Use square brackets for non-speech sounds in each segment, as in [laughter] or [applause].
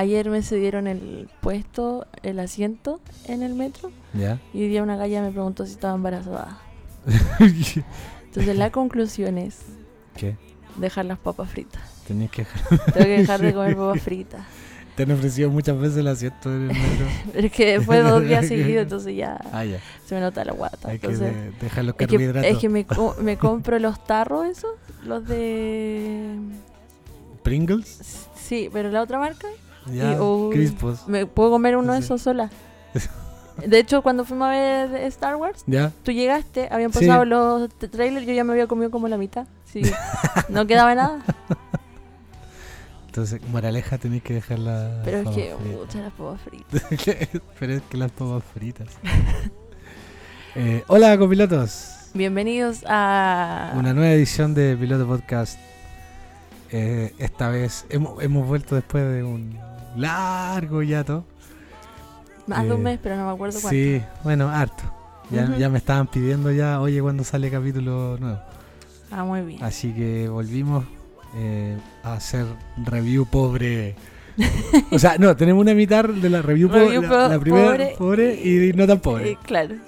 Ayer me cedieron el puesto, el asiento en el metro ¿Ya? y hoy día una galla me preguntó si estaba embarazada. [laughs] Entonces la conclusión es ¿Qué? dejar las papas fritas. Tenías que Tengo que dejar de comer [laughs] papas fritas. Te han ofrecido muchas veces el asiento en el metro. [laughs] Es que de dos días seguidos, entonces ya Ah, ya. se me nota la guata. Hay que Entonces, de- dejar los es que, carbohidratos. es que me, co- me compro los tarros esos, los de... ¿Pringles? Sí, pero la otra marca, Ya. oh, Crispos. me puedo comer uno de Sí. esos sola. [laughs] De hecho, cuando fuimos a ver Star Wars, ¿Ya? tú llegaste, habían Sí. pasado los t- trailers, yo ya me había comido como la mitad. Sí, [laughs] no quedaba nada. Entonces, moraleja, tenéis que dejar la. Pero es que, pucha, las papas fritas. [laughs] Pero es que las papas fritas. Eh, hola, copilotos. Bienvenidos a... Una nueva edición de Piloto Podcast. Eh, esta vez hemos, hemos vuelto después de un largo yato. Más de un eh, mes, pero no me acuerdo cuánto. Sí, bueno, harto. Ya, me estaban pidiendo ya, oye, cuando sale capítulo nuevo. Ah, muy bien. Así que volvimos eh, a hacer review pobre. [laughs] o sea, no, tenemos una mitad de la review, pobre. La, primera pobre pobre, y, no tan pobre. Claro. [laughs]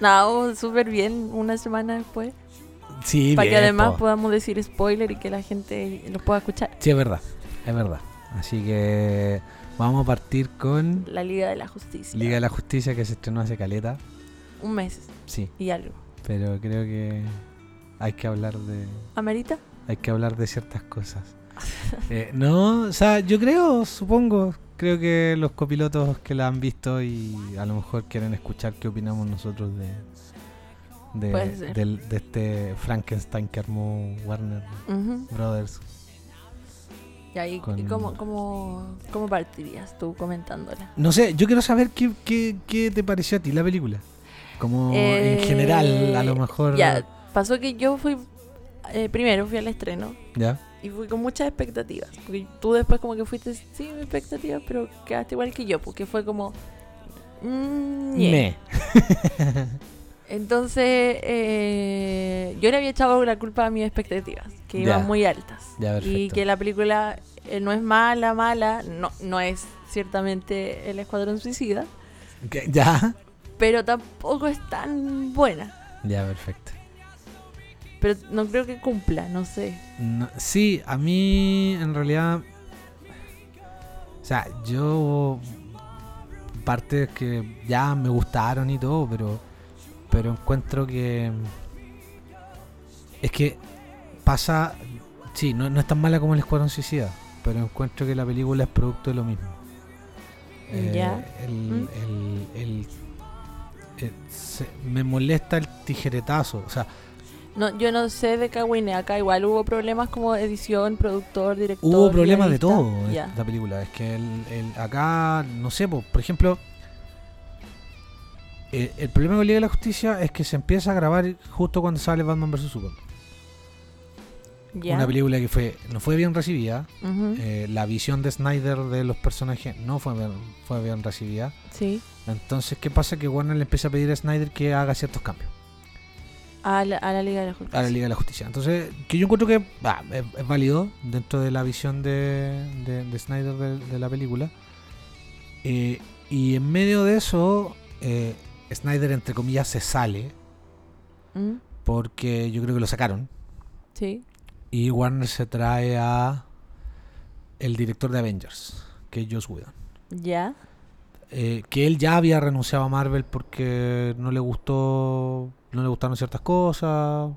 No, súper bien una semana después. sí, para que además po. podamos decir spoiler y que la gente lo pueda escuchar. Sí, es verdad, es verdad. Así que vamos a partir con La Liga de la Justicia. Liga de la Justicia que se estrenó hace caleta. Un mes Sí, y algo. pero creo que hay que hablar de ¿Amerita? hay que hablar de ciertas cosas. [laughs] Eh, no, o sea, yo creo, supongo, creo que los copilotos que la han visto y a lo mejor quieren escuchar qué opinamos nosotros de de, del- de este Frankenstein que armó Warner. Brothers. Y ahí, Con- ¿y cómo, cómo, ¿cómo partirías tú comentándola? No sé, yo quiero saber qué, qué, qué te pareció a ti la película. Como Eh, en general, a lo mejor. Ya, pasó que yo fui, eh, primero fui al estreno ¿Ya? y fui con muchas expectativas. Porque tú después como que fuiste sin expectativas, pero quedaste igual que yo, porque fue como... mm, ñe. Me. [laughs] Entonces, eh, yo le había echado la culpa a mis expectativas, que Ya. iban muy altas. Ya, y que la película eh, no es mala, mala, no, no es ciertamente el Escuadrón Suicida, ¿Qué? ¿Ya? pero tampoco es tan buena. Ya, perfecto. Pero no creo que cumpla, no sé. No, sí, a mí en realidad. O sea, yo. Partes que ya me gustaron y todo, pero. Pero encuentro que. Es que pasa. Sí, no, no es tan mala como el Escuadrón Suicida, pero encuentro que la película es producto de lo mismo. Eh, Ya. el- Mm. el- el- eh, se- me molesta el tijeretazo. O sea, No, yo no sé de Kawine, acá igual hubo problemas como edición, productor, director. Hubo problemas de todo en esta película. Es que el, el- acá, no sé, po, por ejemplo, eh, el problema con Liga de la Justicia es que se empieza a grabar justo cuando sale Batman vs. Superman. Una película que fue no fue bien recibida. Eh, la visión de Snyder de los personajes no fue bien, fue bien recibida. Sí. Entonces, ¿qué pasa? Que Warner le empieza a pedir a Snyder que haga ciertos cambios A la, a la Liga de la Justicia. a la Liga de la Justicia. Entonces, que yo encuentro que bah, es, es válido dentro de la visión de, de- de Snyder de, de la película. Eh, y en medio de eso, eh, Snyder, entre comillas, se sale Mm, porque yo creo que lo sacaron. Sí. Y Warner se trae a el director de Avengers, que es Joss Whedon. Ya. Eh, que él ya había renunciado a Marvel porque no le gustó, no le gustaron ciertas cosas,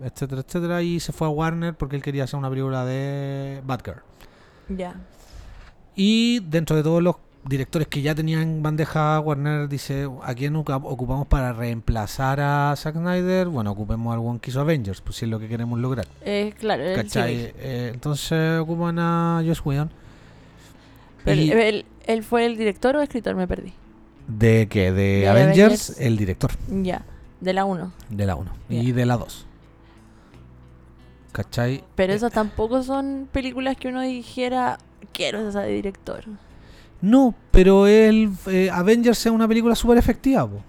etcétera, etcétera, y se fue a Warner porque él quería hacer una película de Batgirl. Ya. Y dentro de todos los directores que ya tenían bandeja, Warner dice, ¿a quién ocupa- ocupamos para reemplazar a Zack Snyder? Bueno, ocupemos al one que hizo Avengers, pues si es lo que queremos lograr. Eh, claro, ¿Cachai? Eh, entonces ocupan a Joss Whedon. Pero Y- él, él fue el director o escritor, me perdí. ¿De qué? De, De Avengers, Avengers. el director. Ya. De la 1. De la 1 Ya. y de la 2. ¿Cachai? Pero Eh, esas tampoco son películas que uno dijera, quiero esa de director. No, pero el eh, Avengers es una película súper efectiva, po.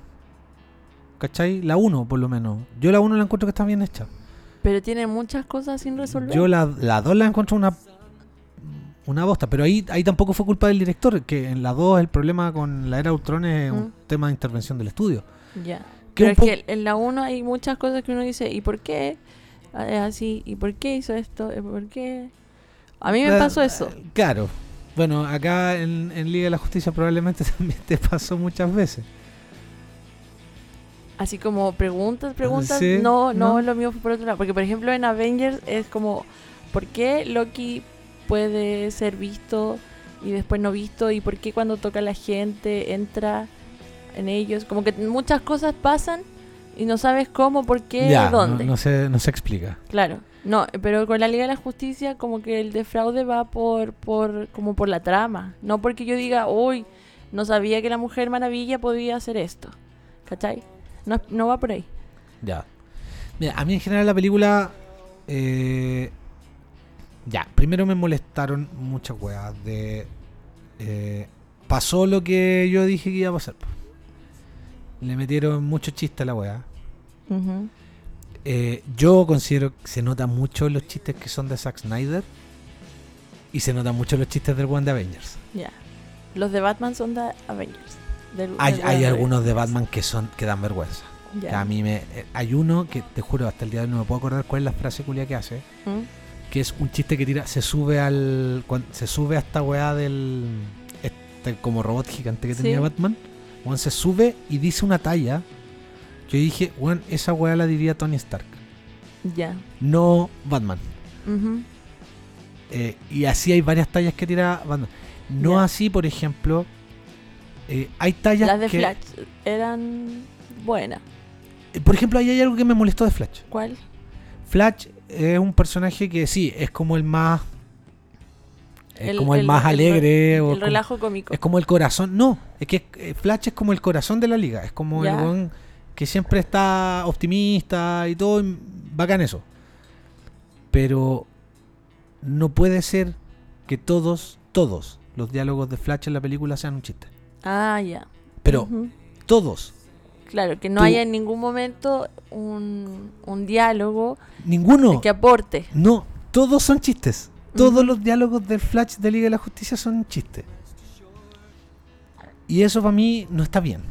¿cachai? La 1 por lo menos. Yo la 1 la encuentro que está bien hecha. Pero tiene muchas cosas sin resolver. Yo la, la 2 la encuentro una una bosta. Pero ahí, ahí tampoco fue culpa del director, que en la 2 el problema con la era Ultron es un Mm. tema de intervención del estudio. Ya. Que Pero es que en la 1 hay muchas cosas que uno dice, ¿y por qué es así? ¿Y por qué hizo esto? ¿Y por qué? A mí me pasó eso. eh, Claro. Bueno, acá en, en Liga de la Justicia probablemente [laughs] también te pasó muchas veces. Así como preguntas, preguntas. Sí, no, no, no. lo mío fue por otro lado. Porque, por ejemplo, en Avengers es como, ¿por qué Loki puede ser visto y después no visto? ¿Y por qué cuando toca a la gente entra en ellos? Como que muchas cosas pasan y no sabes cómo, por qué, ya, no- dónde. No, se, no se explica. Claro, no, pero con la Liga de la Justicia como que el defraude va por, por, como por la trama, no porque yo diga, uy, no sabía que la Mujer Maravilla podía hacer esto, ¿cachai? No, no va por ahí. Ya. Mira, a mí en general la película. eh, ya, primero me molestaron muchas weas. De. eh, pasó lo que yo dije que iba a pasar. Le metieron mucho chiste a la wea. Eh, yo considero que se nota mucho los chistes que son de Zack Snyder. Y se notan mucho los chistes del One de Avengers. Ya. Los de Batman son de Avengers. del- Hay, del hay One algunos de. Batman que son que dan vergüenza. Que a mí me. eh, hay uno que te juro, hasta el día de hoy no me puedo acordar cuál es la frase culia que hace. ¿Mm? que es un chiste que tira, se sube al se sube a esta weá del este como robot gigante que Sí. tenía Batman, weón, se sube y dice una talla. Yo dije, weón, esa weá la diría Tony Stark, Ya. no Batman. Eh, y así hay varias tallas que tira Batman. No así, por ejemplo, eh, hay tallas Las de que, Flash eran buenas. eh, por ejemplo, ahí hay algo que me molestó de Flash. ¿Cuál? Flash es un personaje que sí, es como el más es como el, más re- alegre o El como- relajo cómico. Es como el corazón. No, es que Flash es como el corazón de la liga. Es como Ya. el weón que siempre está optimista y todo. y Bacán eso. Pero no puede ser que todos, todos los diálogos de Flash en la película sean un chiste. Ah, ya. Pero todos. Claro, que no Tú- haya en ningún momento un, un diálogo Ninguno. que aporte. No, todos son chistes. Todos los diálogos del Flash de Liga de la Justicia son chistes. Y eso para mí no está bien.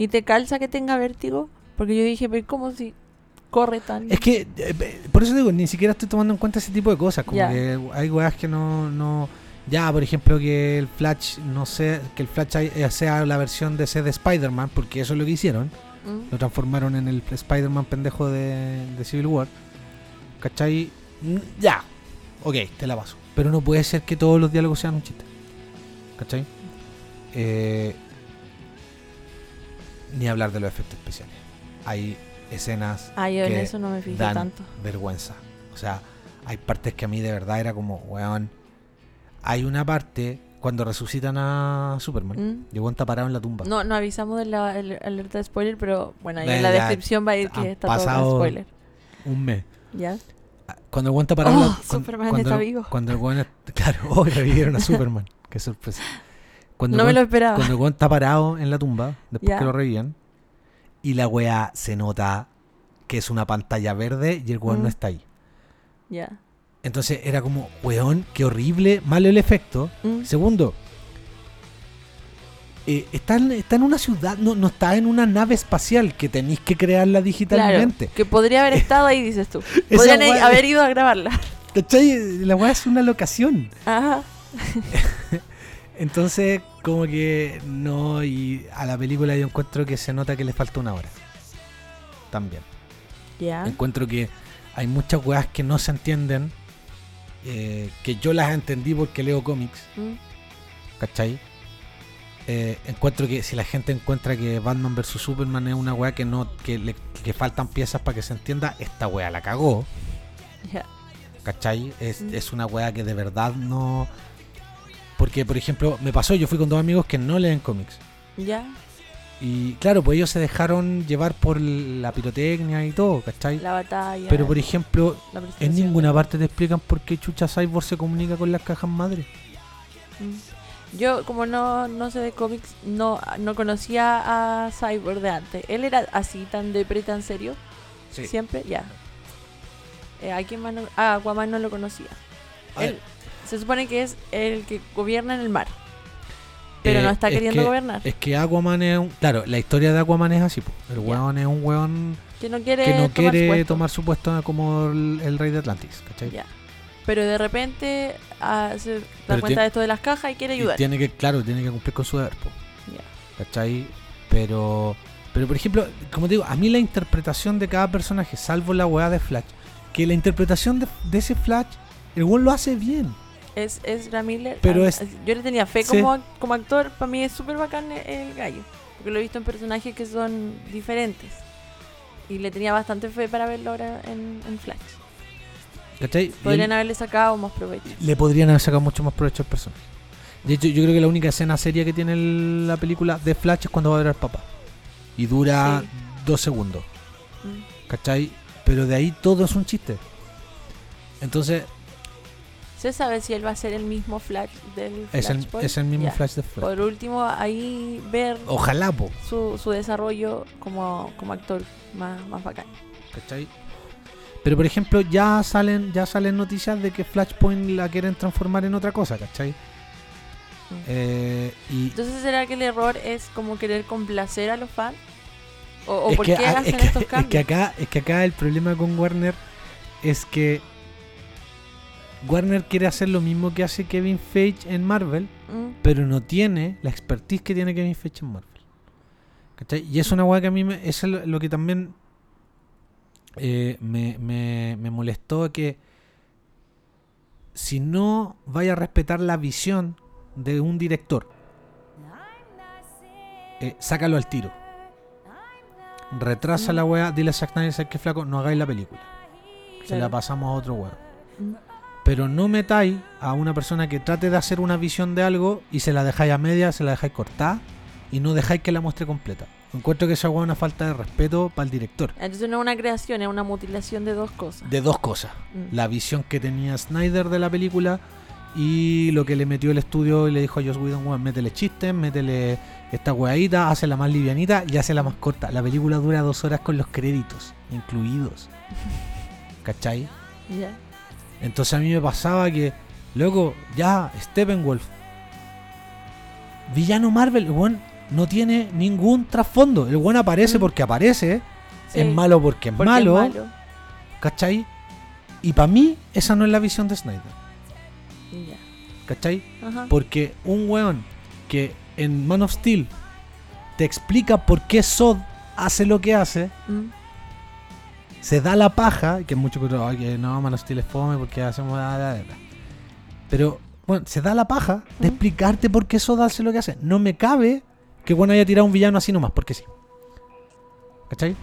¿Y te calza que tenga vértigo? Porque yo dije, pero ¿cómo si corre tan? Es que, eh, por eso digo, ni siquiera estoy tomando en cuenta ese tipo de cosas. Como Ya. que hay weas que no, no. Ya, por ejemplo, que el Flash, no sé, que el Flash eh, sea la versión de C de Spider-Man, porque eso es lo que hicieron. Mm, Lo transformaron en el Spider-Man pendejo de, de Civil War. ¿Cachai? Mm, Ya. Ok, te la paso. Pero no puede ser que todos los diálogos sean un chiste. ¿Cachai? Eh, ni hablar de los efectos especiales. Hay escenas Ah, yo en que eso no me fijé dan tanto. vergüenza. O sea, hay partes que a mí de verdad era como, weón. Hay una parte cuando resucitan a Superman. Mm. El weón está parado en la tumba. No, no avisamos de la el- alerta de spoiler, pero bueno, ahí en la descripción va a ir que está todo con spoiler. Un mes. ¿Ya? Cuando el está parado en Oh, la cuan- Superman cuando, está vivo. Cuando el weón [laughs] Claro, oh, revivieron a Superman. Qué sorpresa. [laughs] Cuando No me lo esperaba. Cuando el weón está parado en la tumba, después que lo revivían, y la weá se nota que es una pantalla verde y el weón Mm. no está ahí. Ya. Entonces era como, weón, qué horrible, malo el efecto. Mm. Segundo, eh, está, en, está en una ciudad, no, no está en una nave espacial que tenéis que crearla Claro, digitalmente. que podría haber [laughs] estado ahí, dices tú. [laughs] Podrían haber ido a grabarla. ¿Cachai? La weá es una locación. Ajá. [laughs] Entonces, como que no, y a la película yo encuentro que se nota que le falta una hora. También. Ya. Encuentro que hay muchas weas que no se entienden, eh, que yo las entendí porque leo cómics, Mm. ¿cachai? Eh, encuentro que si la gente encuentra que Batman vs Superman es una wea que no que, le, que faltan piezas para que se entienda, esta wea la cagó, Ya. ¿cachai? Es, Mm. es una wea que de verdad no... Porque, por ejemplo, me pasó, yo fui con dos amigos que no leen cómics. Ya. Y claro, pues ellos se dejaron llevar por la pirotecnia y todo, ¿cachai? La batalla. Pero por ejemplo, en ninguna parte te explican por qué Chucha Cyborg se comunica con las cajas madre. Mm. Yo, como no, no sé de cómics, no, no conocía a Cyborg de antes. ¿Él era así, tan depre, tan serio? Siempre, ya. Eh, ¿A quién más no? Ah, Aquaman no lo conocía. Él Se supone que es el que gobierna en el mar. Pero Eh, no está es queriendo que- gobernar. Es que Aquaman es un. Claro, la historia de Aquaman es así. El weón es un weón que no quiere, que no tomar su quiere puesto. tomar su puesto como el, el rey de Atlantis. ¿Cachai? Ya. Pero de repente ah, se da Pero cuenta tiene- de esto de las cajas y quiere Y ayudar. tiene que, claro, tiene que cumplir con su deber. Ya. ¿Cachai? Pero, pero por ejemplo, como te digo, a mí la interpretación de cada personaje, salvo la weá de Flash, que la interpretación de, de ese Flash, el weón lo hace bien. Es, es Miller. Pero ah, es- Yo le tenía fe Sí. como, ac- como actor. Para mí es súper bacán el, el gallo. Porque lo he visto en personajes que son diferentes. Y le tenía bastante fe para verlo ahora en, en Flash. ¿Cachai? Podrían haberle sacado más provecho. le podrían haber sacado mucho más provecho al personaje. De hecho, yo creo que la única escena seria que tiene el- la película de Flash es cuando va a ver al papá. Y dura Sí. dos segundos. Mm. ¿Cachai? Pero de ahí todo es un chiste. Entonces, ¿Se sabe si él va a ser el mismo Flash del es el, Flashpoint? es el mismo. Flash de Flash. Por último, ahí ver Ojalá, po. su, su desarrollo como, como actor más, más bacán. ¿Cachai? Pero por ejemplo, ya salen, ya salen noticias de que Flashpoint la quieren transformar en otra cosa, ¿cachai? Mm. Eh, y Entonces, ¿será que el error es como querer complacer a los fans? ¿O, o es por que, qué a- hacen es que- estos es cambios? que acá, es que acá el problema con Warner es que Warner quiere hacer lo mismo que hace Kevin Feige en Marvel, Mm, pero no tiene la expertise que tiene Kevin Feige en Marvel. ¿Cachai? Y es una weá que a mí me, eso es lo, que también eh, me, me, me molestó que si no vaya a respetar la visión de un director, eh, sácalo al tiro. Retrasa la weá, dile a Zack Snyder, "¿Sabes qué flaco? No hagáis la película. Se la pasamos a otro. Mm. Pero no metáis a una persona que trate de hacer una visión de algo y se la dejáis a media, se la dejáis cortar y no dejáis que la muestre completa. Encuentro que esa es una falta de respeto para el director. Entonces no es una creación, es una mutilación de dos cosas. De dos cosas. Mm. La visión que tenía Snyder de la película y lo que le metió el estudio y le dijo a Joss Whedon, "Weón, métele chistes, métele esta weadita, hazla más livianita y hazla más corta. La película dura dos horas con los créditos incluidos. [laughs] ¿Cachai? Ya. Entonces a mí me pasaba que, loco, ya, Steppenwolf, villano Marvel, el weón no tiene ningún trasfondo. El weón aparece Mm. porque aparece, Sí, es malo porque es porque es malo, malo. ¿cachai? Y para mí esa no es la visión de Snyder, Ya. ¿cachai? Ajá. Porque un weón que en Man of Steel te explica por qué Sod hace lo que hace, Mm. Se da la paja, que mucho que "Ay, que no, Man of Steel es fome porque hacemos la, la, la". Pero, bueno, se da la paja de explicarte por qué Sod hace lo que hace. No me cabe que bueno haya tirado un villano así nomás, porque sí. ¿Cachai?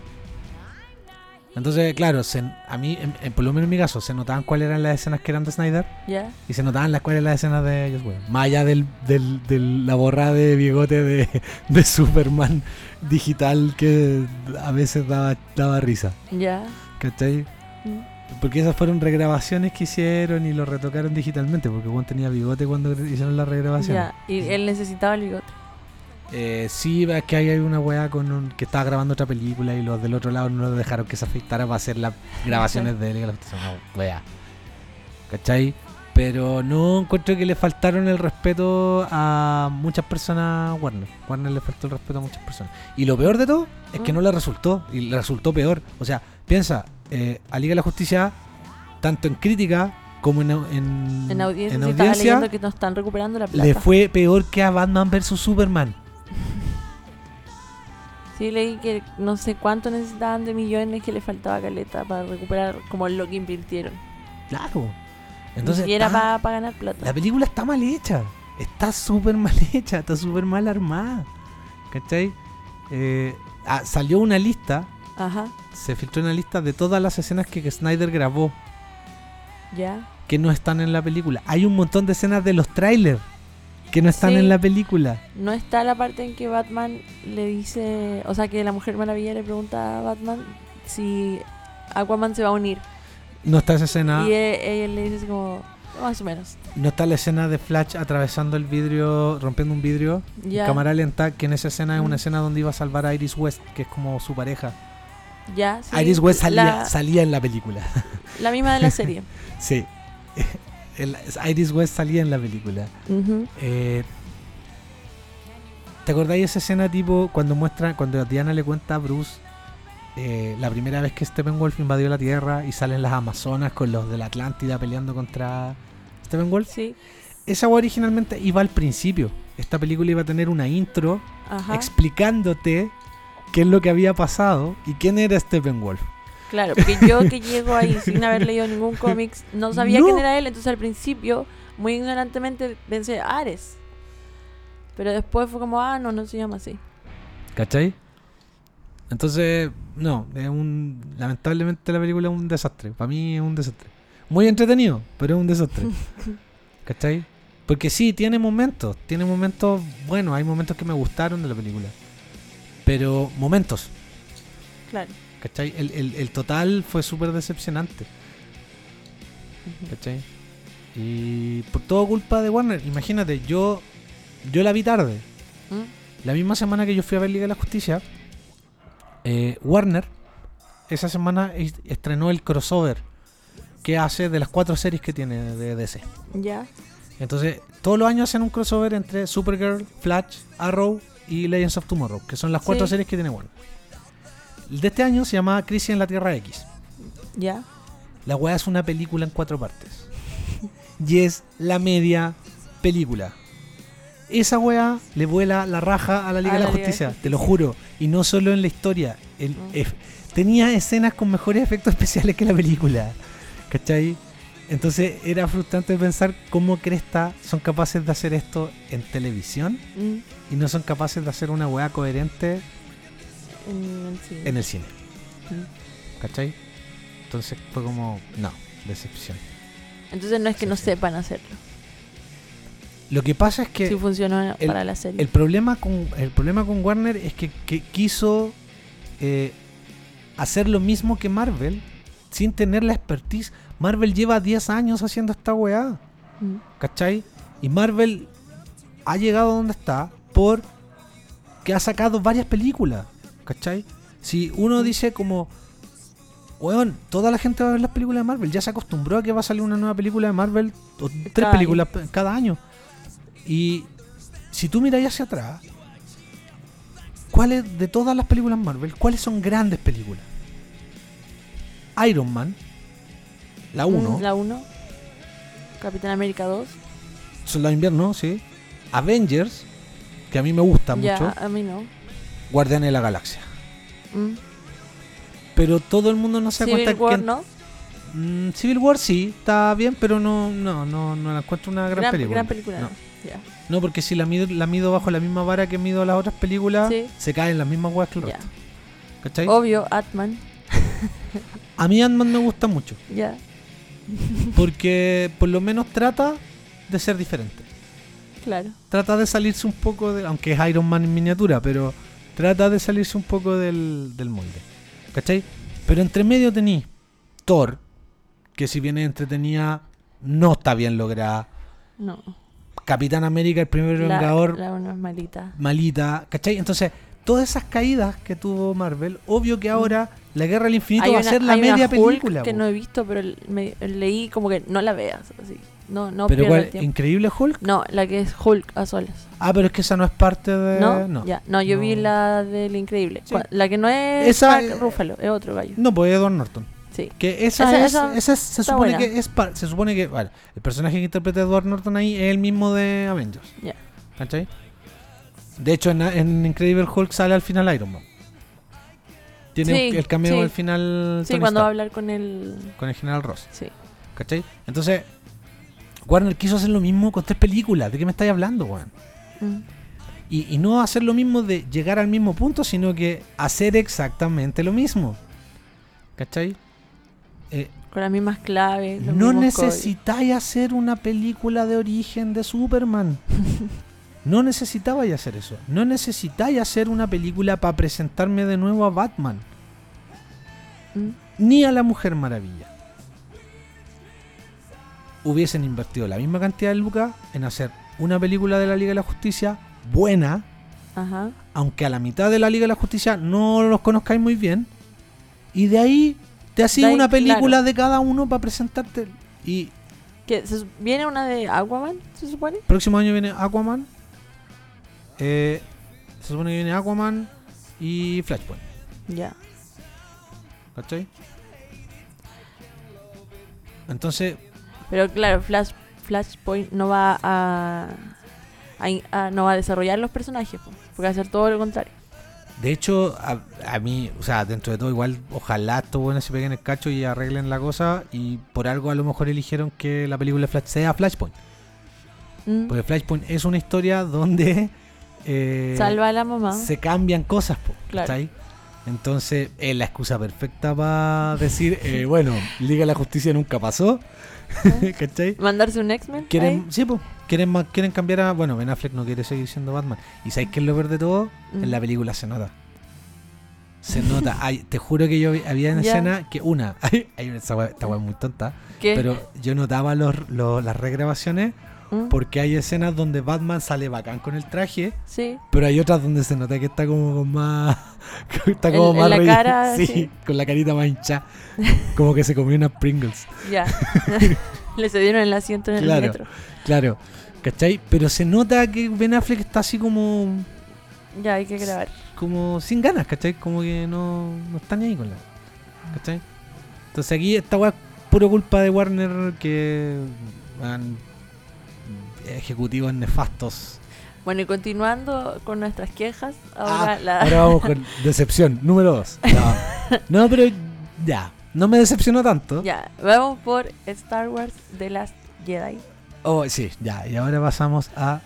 Entonces, claro, se- a mí, en- en- por lo menos en mi caso, se notaban cuáles eran las escenas que eran de Snyder Ya. y se notaban las cuáles eran las escenas de ellos, weón. Más allá del, del, del- la borrada de bigote de, [laughs] de Superman digital que a veces daba, daba risa. Ya. ¿Cachai? Mm. Porque esas fueron regrabaciones que hicieron y lo retocaron digitalmente, porque Juan tenía bigote cuando hicieron la regrabación. Ya. Y él necesitaba el bigote. Eh, sí, es que ahí hay una weá con un- que estaba grabando otra película y los del otro lado no lo dejaron que se afeitara para hacer las grabaciones de son una weá. ¿Cachai? Pero no encuentro que le faltaron el respeto a muchas personas Warner. Warner le faltó el respeto a muchas personas. Y lo peor de todo es que Mm. no le resultó. Y le resultó peor. O sea, piensa, eh, a Liga de la Justicia, tanto en crítica como en, en, En audiencia, en que no están recuperando la plata. le fue peor que a Batman vs Superman. Sí, leí que no sé cuánto necesitaban de millones que le faltaba a Caleta para recuperar como lo que invirtieron. Claro. Entonces, y era para ganar plata. la película está mal hecha. Está súper [laughs] mal hecha, está súper mal armada. ¿Cachai? Eh, ah, salió una lista, Ajá, se filtró una lista de todas las escenas que Snyder grabó ya. que no están en la película. Hay un montón de escenas de los trailers que no están Sí. en la película. No está la parte en que Batman le dice, o sea, que la Mujer Maravilla le pregunta a Batman si Aquaman se va a unir. No está esa escena. Y e- ella le dice como, más o menos. No está la escena de Flash atravesando el vidrio, rompiendo un vidrio. en Ya, Cámara lenta, que en esa escena es una Mm. escena donde iba a salvar a Iris West, que es como su pareja. ya. sí, Iris West salía, La, salía en la película. la misma de la serie. [laughs] Sí. El- Iris West salía en la película. Eh, ¿Te acordáis de esa escena tipo cuando muestra, cuando Diana le cuenta a Bruce eh, la primera vez que Steppenwolf invadió la Tierra y salen las Amazonas con los de la Atlántida peleando contra Steppenwolf? Sí. Esa originalmente iba al principio. Esta película iba a tener una intro Ajá. explicándote qué es lo que había pasado y quién era Steppenwolf. Claro, porque yo que llego ahí sin haber leído ningún cómics, no sabía No. quién era él, entonces al principio, muy ignorantemente, pensé, Ares. Pero después fue como, ah, no, no se llama así. ¿Cachai? Entonces, no, es un. Lamentablemente la película es un desastre. Para mí es un desastre. Muy entretenido, pero es un desastre. [laughs] ¿Cachai? Porque sí, tiene momentos. Tiene momentos buenos. Hay momentos que me gustaron de la película. Pero momentos. Claro. ¿Cachai? El, el- el total fue súper decepcionante. ¿Cachai? Y por todo culpa de Warner. Imagínate, yo, yo la vi tarde. ¿Mm? La misma semana que yo fui a ver Liga de la Justicia, eh, Warner esa semana es- estrenó el crossover que hace de las cuatro series que tiene de DC. Ya. Entonces, todos los años hacen un crossover entre Supergirl, Flash, Arrow y Legends of Tomorrow, que son las cuatro Sí. series que tiene Warner. El de este año se llama Crisis en la Tierra X. Ya. La weá es una película en cuatro partes. Y es la media película. Esa weá le vuela la raja a la Liga A de la Justicia, te lo juro. Y no solo en la historia. Mm. tenía escenas con mejores efectos [laughs] especiales que la película. ¿Cachai? Entonces era frustrante pensar cómo Cresta son capaces de hacer esto en televisión Mm. y no son capaces de hacer una weá coherente En el cine. en el cine. Mm. ¿Cachai? Entonces fue como, no, decepción. Entonces no es que Sí, no sí. sepan hacerlo. Lo que pasa es que Si funcionó el- para la serie. el problema con el problema con Warner es que, que quiso eh, hacer lo mismo que Marvel sin tener la expertise. Marvel lleva 10 años haciendo esta weá, Mm. ¿cachai? Y Marvel ha llegado donde está por que ha sacado varias películas, ¿cachai? Si uno dice como, weón, toda la gente va a ver las películas de Marvel, ya se acostumbró a que va a salir una nueva película de Marvel, o tres Cada películas pe- cada año. Y si tú miras hacia atrás, ¿cuáles de todas las películas Marvel, cuáles son grandes películas? Iron Man, la 1, Mm, La 1. Capitán América 2. Soldado de Invierno, sí. Avengers, que a mí me gusta Ya, mucho. a mí no. Guardianes de la Galaxia. Mm. Pero todo el mundo no se da Civil cuenta War, que ¿no? Mm, Civil War sí, está bien, pero no no no no la encuentro una gran, Gran, película. gran película. No. No. Porque si la mido, la mido bajo la misma vara que mido las otras películas, Sí. se caen las mismas weas que el resto. ¿Cachai? Obvio, Atman. [laughs] A mí Ant-Man me gusta mucho, Ya. porque por lo menos trata de ser diferente. Claro. Trata de salirse un poco de, aunque es Iron Man en miniatura, pero trata de salirse un poco del, del molde. ¿Cachai? Pero entre medio tení Thor, que si bien es entretenida, no está bien lograda. No. Capitán América, el primer La, Vengador, la una es malita. malita, ¿cachai? Entonces, todas esas caídas que tuvo Marvel, obvio que ahora la Guerra del Infinito Hay va a ser la media película. que po. no he visto, pero me- leí como que no la veas. Así. No, no pero ¿cuál? el tiempo. ¿Increíble Hulk? No, la que es Hulk a solas. Ah, pero es que esa no es parte de... ¿No? No, Ya. No, yo vi No. la del Increíble. Sí. La que no es Esa Mark es- Ruffalo, es otro gallo. No, pues Edward Norton. Sí. Que esa, Esa- es, esa esa es- se supone buena. que es se supone que vale, el personaje que interpreta Edward Norton ahí es el mismo de Avengers. Ya. ¿Cachai? De hecho, en, en Incredible Hulk sale al final Iron Man. Tiene Sí, el cameo sí. al final Sí, Tony cuando va a hablar con el. con el general Ross. Sí. ¿Cachai? Entonces, Warner quiso hacer lo mismo con tres películas. ¿De qué me estáis hablando, weón? Mm. Y, y no hacer lo mismo de llegar al mismo punto, sino que hacer exactamente lo mismo. ¿Cachai? Eh, Con las mismas claves. los no necesitáis hacer una película de origen de Superman. [laughs] no necesitabais hacer eso. No necesitáis hacer una película para presentarme de nuevo a Batman. Mm. Ni a la Mujer Maravilla. Hubiesen invertido la misma cantidad de lucas en hacer una película de la Liga de la Justicia buena, Ajá. aunque a la mitad de la Liga de la Justicia no los conozcáis muy bien. Y de ahí te hacía una película claro. de cada uno para presentarte. Y Que viene una de Aquaman, se supone. Próximo año viene Aquaman. Eh, se supone que viene Aquaman y Flashpoint. Ya. ¿Cachai? Entonces, Pero claro, Flash, Flashpoint no va a, a- a- no va a desarrollar los personajes, po, porque va a hacer todo lo contrario. de hecho, a, a mí, o sea, dentro de todo, igual, ojalá estos buenos se peguen el cacho y arreglen la cosa. Y por algo a lo mejor eligieron que la película Flash sea Flashpoint. Mm. Porque Flashpoint es una historia donde eh, Salva a la mamá. se cambian cosas, po, Claro. Entonces es la excusa perfecta para decir, eh, [laughs] bueno, Liga de la Justicia nunca pasó, [laughs] ¿cachai? Mandarse un X-Men. Quieren, sí, po, quieren, quieren cambiar a, bueno, Ben Affleck no quiere seguir siendo Batman. ¿Y sabéis qué es lo peor de todo? Mm. En la película se nota. Se nota. Ay, te juro que yo había Ya. escena que una, [laughs] hay, esta weá muy tonta, ¿Qué? pero yo notaba los, los- las regrabaciones Mm. porque hay escenas donde Batman sale bacán con el traje, Sí. pero hay otras donde se nota que está como con más. [laughs] está como En- en más la cara, [laughs] sí, sí. con la carita más hinchada. Como que se comió unas Pringles. Ya. [laughs] Le cedieron el asiento en el metro. Claro, ¿cachai? Pero se nota que Ben Affleck está así como. Ya, hay que grabar. como sin ganas, ¿cachai? Como que no, no está ni ahí con la. ¿cachai? Entonces aquí esta weá es puro culpa de Warner que. han ejecutivos nefastos. Bueno, y continuando con nuestras quejas, ahora Ah, la... Ahora vamos con [laughs] decepción, número 2. No. [laughs] No, pero ya. No me decepcionó tanto. Ya, vamos por Star Wars The Last Jedi. Oh, sí, ya. Y ahora pasamos a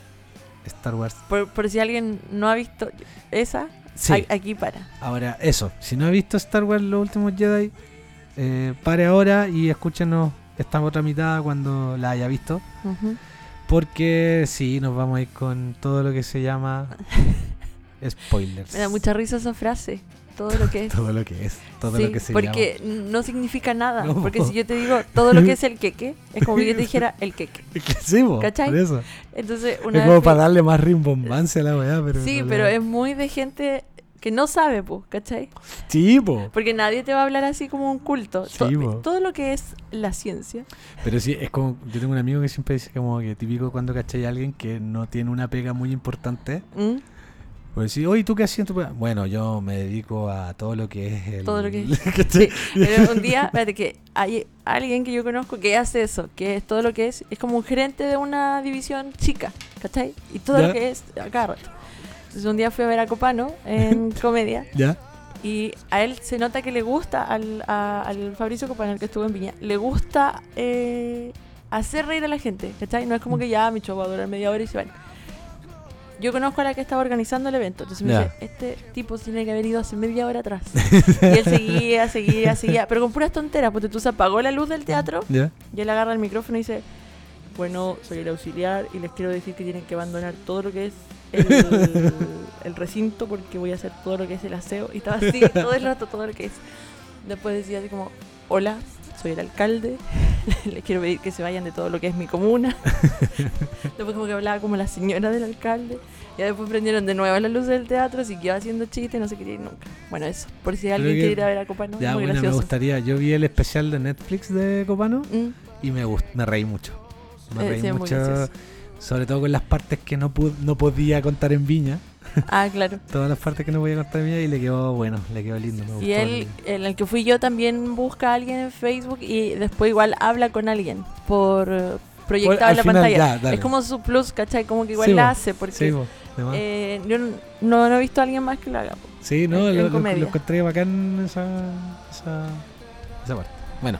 Star Wars. Por, por si alguien no ha visto esa, Sí. aquí para. Ahora, eso. Si no ha visto Star Wars Los Últimos Jedi, eh, pare ahora y escúchenos esta otra mitad cuando la haya visto. Ujú. Porque sí, nos vamos a ir con todo lo que se llama [laughs] spoilers. Me da mucha risa esa frase. Todo lo que [laughs] es. Todo lo que es. Todo Sí, lo que se porque no significa nada. No. Porque si yo te digo todo lo que es el queque, es como que yo te dijera [laughs] el queque. llama. Que sí, ¿Cachai? por eso. Entonces, una Es como para darle más rimbombancia a la weá, pero. Sí, pero es muy de gente que no sabe, pues, ¿cachai? Sí, po. Porque nadie te va a hablar así como un culto. Sí, po. todo lo que es la ciencia. Pero sí, es como. Yo tengo un amigo que siempre dice como que típico cuando cachai a alguien que no tiene una pega muy importante. ¿Mm? Pues sí, oye, ¿tú qué haces? Bueno, yo me dedico a todo lo que es el. Todo lo que [laughs] es. ¿cachai? Pero un día, espérate, que hay alguien que yo conozco que hace eso, que es todo lo que es, es como un gerente de una división chica, ¿cachai? Y todo Ya. lo que es, a cada rato. Entonces un día fui a ver a Copano en [laughs] comedia ¿Ya? y a él se nota que le gusta, al, a- al Fabricio Copano, el que estuvo en Viña, le gusta eh, hacer reír a la gente, ¿cachai? No es como que ya mi show va a durar media hora y se van. Yo conozco a la que estaba organizando el evento, entonces me dice, este tipo tiene que haber ido hace media hora atrás. [laughs] Y él seguía, seguía, seguía, pero con puras tonteras, porque tú se apagó la luz del teatro ¿Ya? y él agarra el micrófono y dice, bueno, soy el auxiliar y les quiero decir que tienen que abandonar todo lo que es el, el recinto porque voy a hacer todo lo que es el aseo. Y estaba así [laughs] todo el rato, todo lo que es. Después decía así como, hola, soy el alcalde, [laughs] les quiero pedir que se vayan de todo lo que es mi comuna. [laughs] después como que hablaba como la señora del alcalde. Y después prendieron de nuevo las luces del teatro, siguió haciendo chistes, no se quería ir nunca. Bueno, eso, por si alguien que- quiere ir a ver a Copa, ¿no? Ya, Muy bueno, me gracioso. gustaría. Yo vi el especial de Netflix de Copano Mm, y me gust me reí mucho. Me eh, reí sí, mucho. Sobre todo con las partes que no, no podía contar en Viña. Ah, claro. [laughs] Todas las partes que no podía contar en Viña y le quedó bueno, le quedó lindo. Me gustó Y él, en el que fui yo, también busca a alguien en Facebook y después igual habla con alguien por eh, proyectado en la final, pantalla. ya, es como su plus, ¿cachai? Como que igual Sí, la hace porque Sí, eh, yo no, no, he visto a alguien más que lo haga. po. Sí, no, en- en lo, lo- comedia. lo encontré bacán esa, esa, esa parte. Bueno,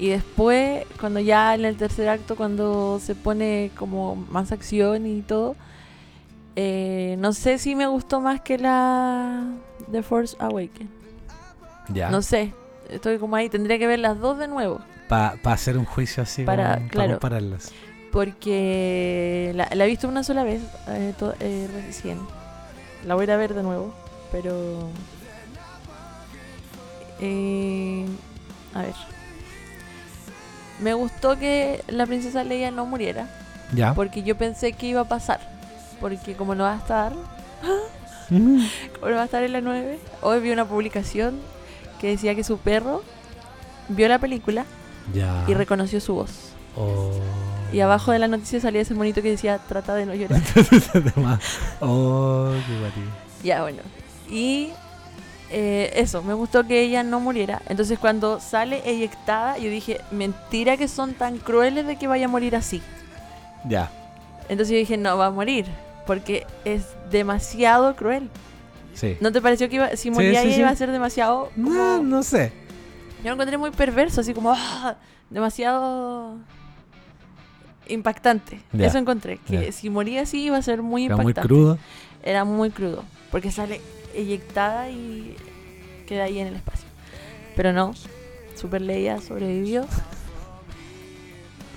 Y después, cuando ya en el tercer acto, cuando se pone como más acción y todo, eh, no sé si me gustó más que la The Force Awakens. ya. No sé. estoy como ahí, tendría que ver las dos de nuevo. Para hacer un juicio así, Para- como, claro. compararlas. Porque la, la he visto una sola vez, eh, to- eh, recién. La voy a ir a ver de nuevo, pero... eh, a ver. Me gustó que la princesa Leia no muriera, Ya. porque yo pensé que iba a pasar. Porque como no va a estar, [laughs] como no va a estar en la 9, hoy vi una publicación que decía que su perro vio la película Ya. y reconoció su voz. Oh. Y abajo de la noticia salía ese monito que decía, trata de no llorar. [laughs] oh, qué. Ya, bueno. Y eh, eso, me gustó que ella no muriera. Entonces cuando sale eyectada, yo dije, mentira que son tan crueles de que vaya a morir así. Ya. Entonces yo dije, no, va a morir. Porque es demasiado cruel. Sí. ¿No te pareció que iba, si moría sí, ella iba a ser demasiado... como- No, no sé. Yo lo encontré muy perverso, así como ¡ah! demasiado impactante. Eso encontré, que si moría así iba a ser muy Era muy impactante. crudo. Era muy crudo, porque sale eyectada y queda ahí en el espacio. Pero no, Super Leia sobrevivió.